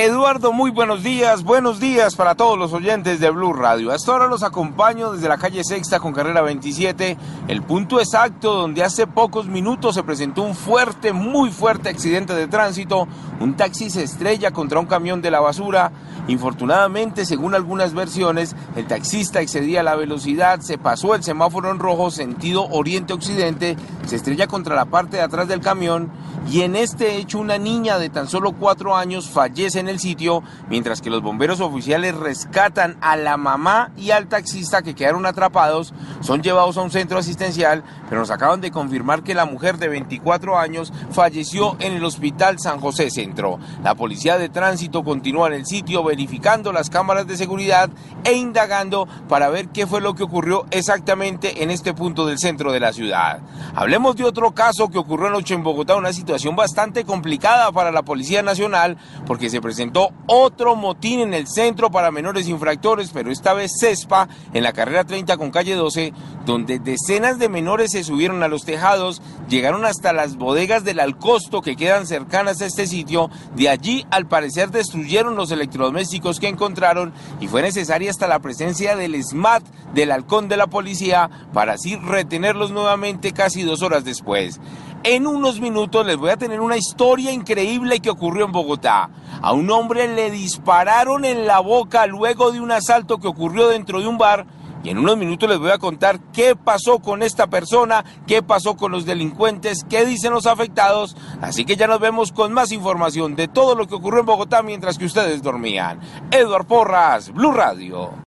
Eduardo, muy buenos días, buenos días para todos los oyentes de Blue Radio. Hasta ahora los acompaño desde la calle Sexta con carrera 27, el punto exacto donde hace pocos minutos se presentó un fuerte, muy fuerte accidente de tránsito. Un taxi se estrella contra un camión de la basura. Infortunadamente, según algunas versiones, el taxista excedía la velocidad, se pasó el semáforo en rojo sentido oriente-occidente, se estrella contra la parte de atrás del camión y en este hecho una niña de tan solo cuatro años fallece en el sitio, mientras que los bomberos oficiales rescatan a la mamá y al taxista que quedaron atrapados, son llevados a un centro asistencial, pero nos acaban de confirmar que la mujer de 24 años falleció en el Hospital San José Centro. La policía de tránsito continúa en el sitio verificando las cámaras de seguridad e indagando para ver qué fue lo que ocurrió exactamente en este punto del centro de la ciudad. Hablemos de otro caso que ocurrió anoche en Bogotá, una situación bastante complicada para la Policía Nacional porque se presentó otro motín en el centro para menores infractores, pero esta vez CESPA en la carrera 30 con calle 12, donde decenas de menores se subieron a los tejados, llegaron hasta las bodegas del Alcosto que quedan cercanas a este sitio, de allí al parecer destruyeron los electrodomésticos que encontraron y fue necesaria hasta la presencia del SMAT del halcón de la policía para así retenerlos nuevamente casi dos horas después. En unos minutos les voy a tener una historia increíble que ocurrió en Bogotá. A un hombre le dispararon en la boca luego de un asalto que ocurrió dentro de un bar. Y en unos minutos les voy a contar qué pasó con esta persona, qué pasó con los delincuentes, qué dicen los afectados. Así que ya nos vemos con más información de todo lo que ocurrió en Bogotá mientras que ustedes dormían. Edward Porras, Blue Radio.